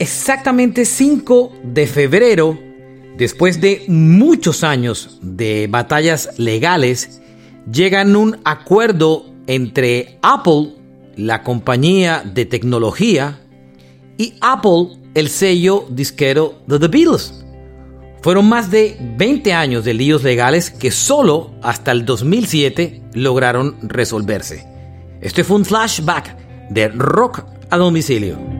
exactamente 5 de febrero, después de muchos años de batallas legales, llegan un acuerdo entre Apple, la compañía de tecnología, y Apple, el sello disquero de The Beatles. Fueron más de 20 años de líos legales que solo hasta el 2007 lograron resolverse. Este fue un flashback de rock a domicilio.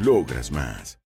Logras más.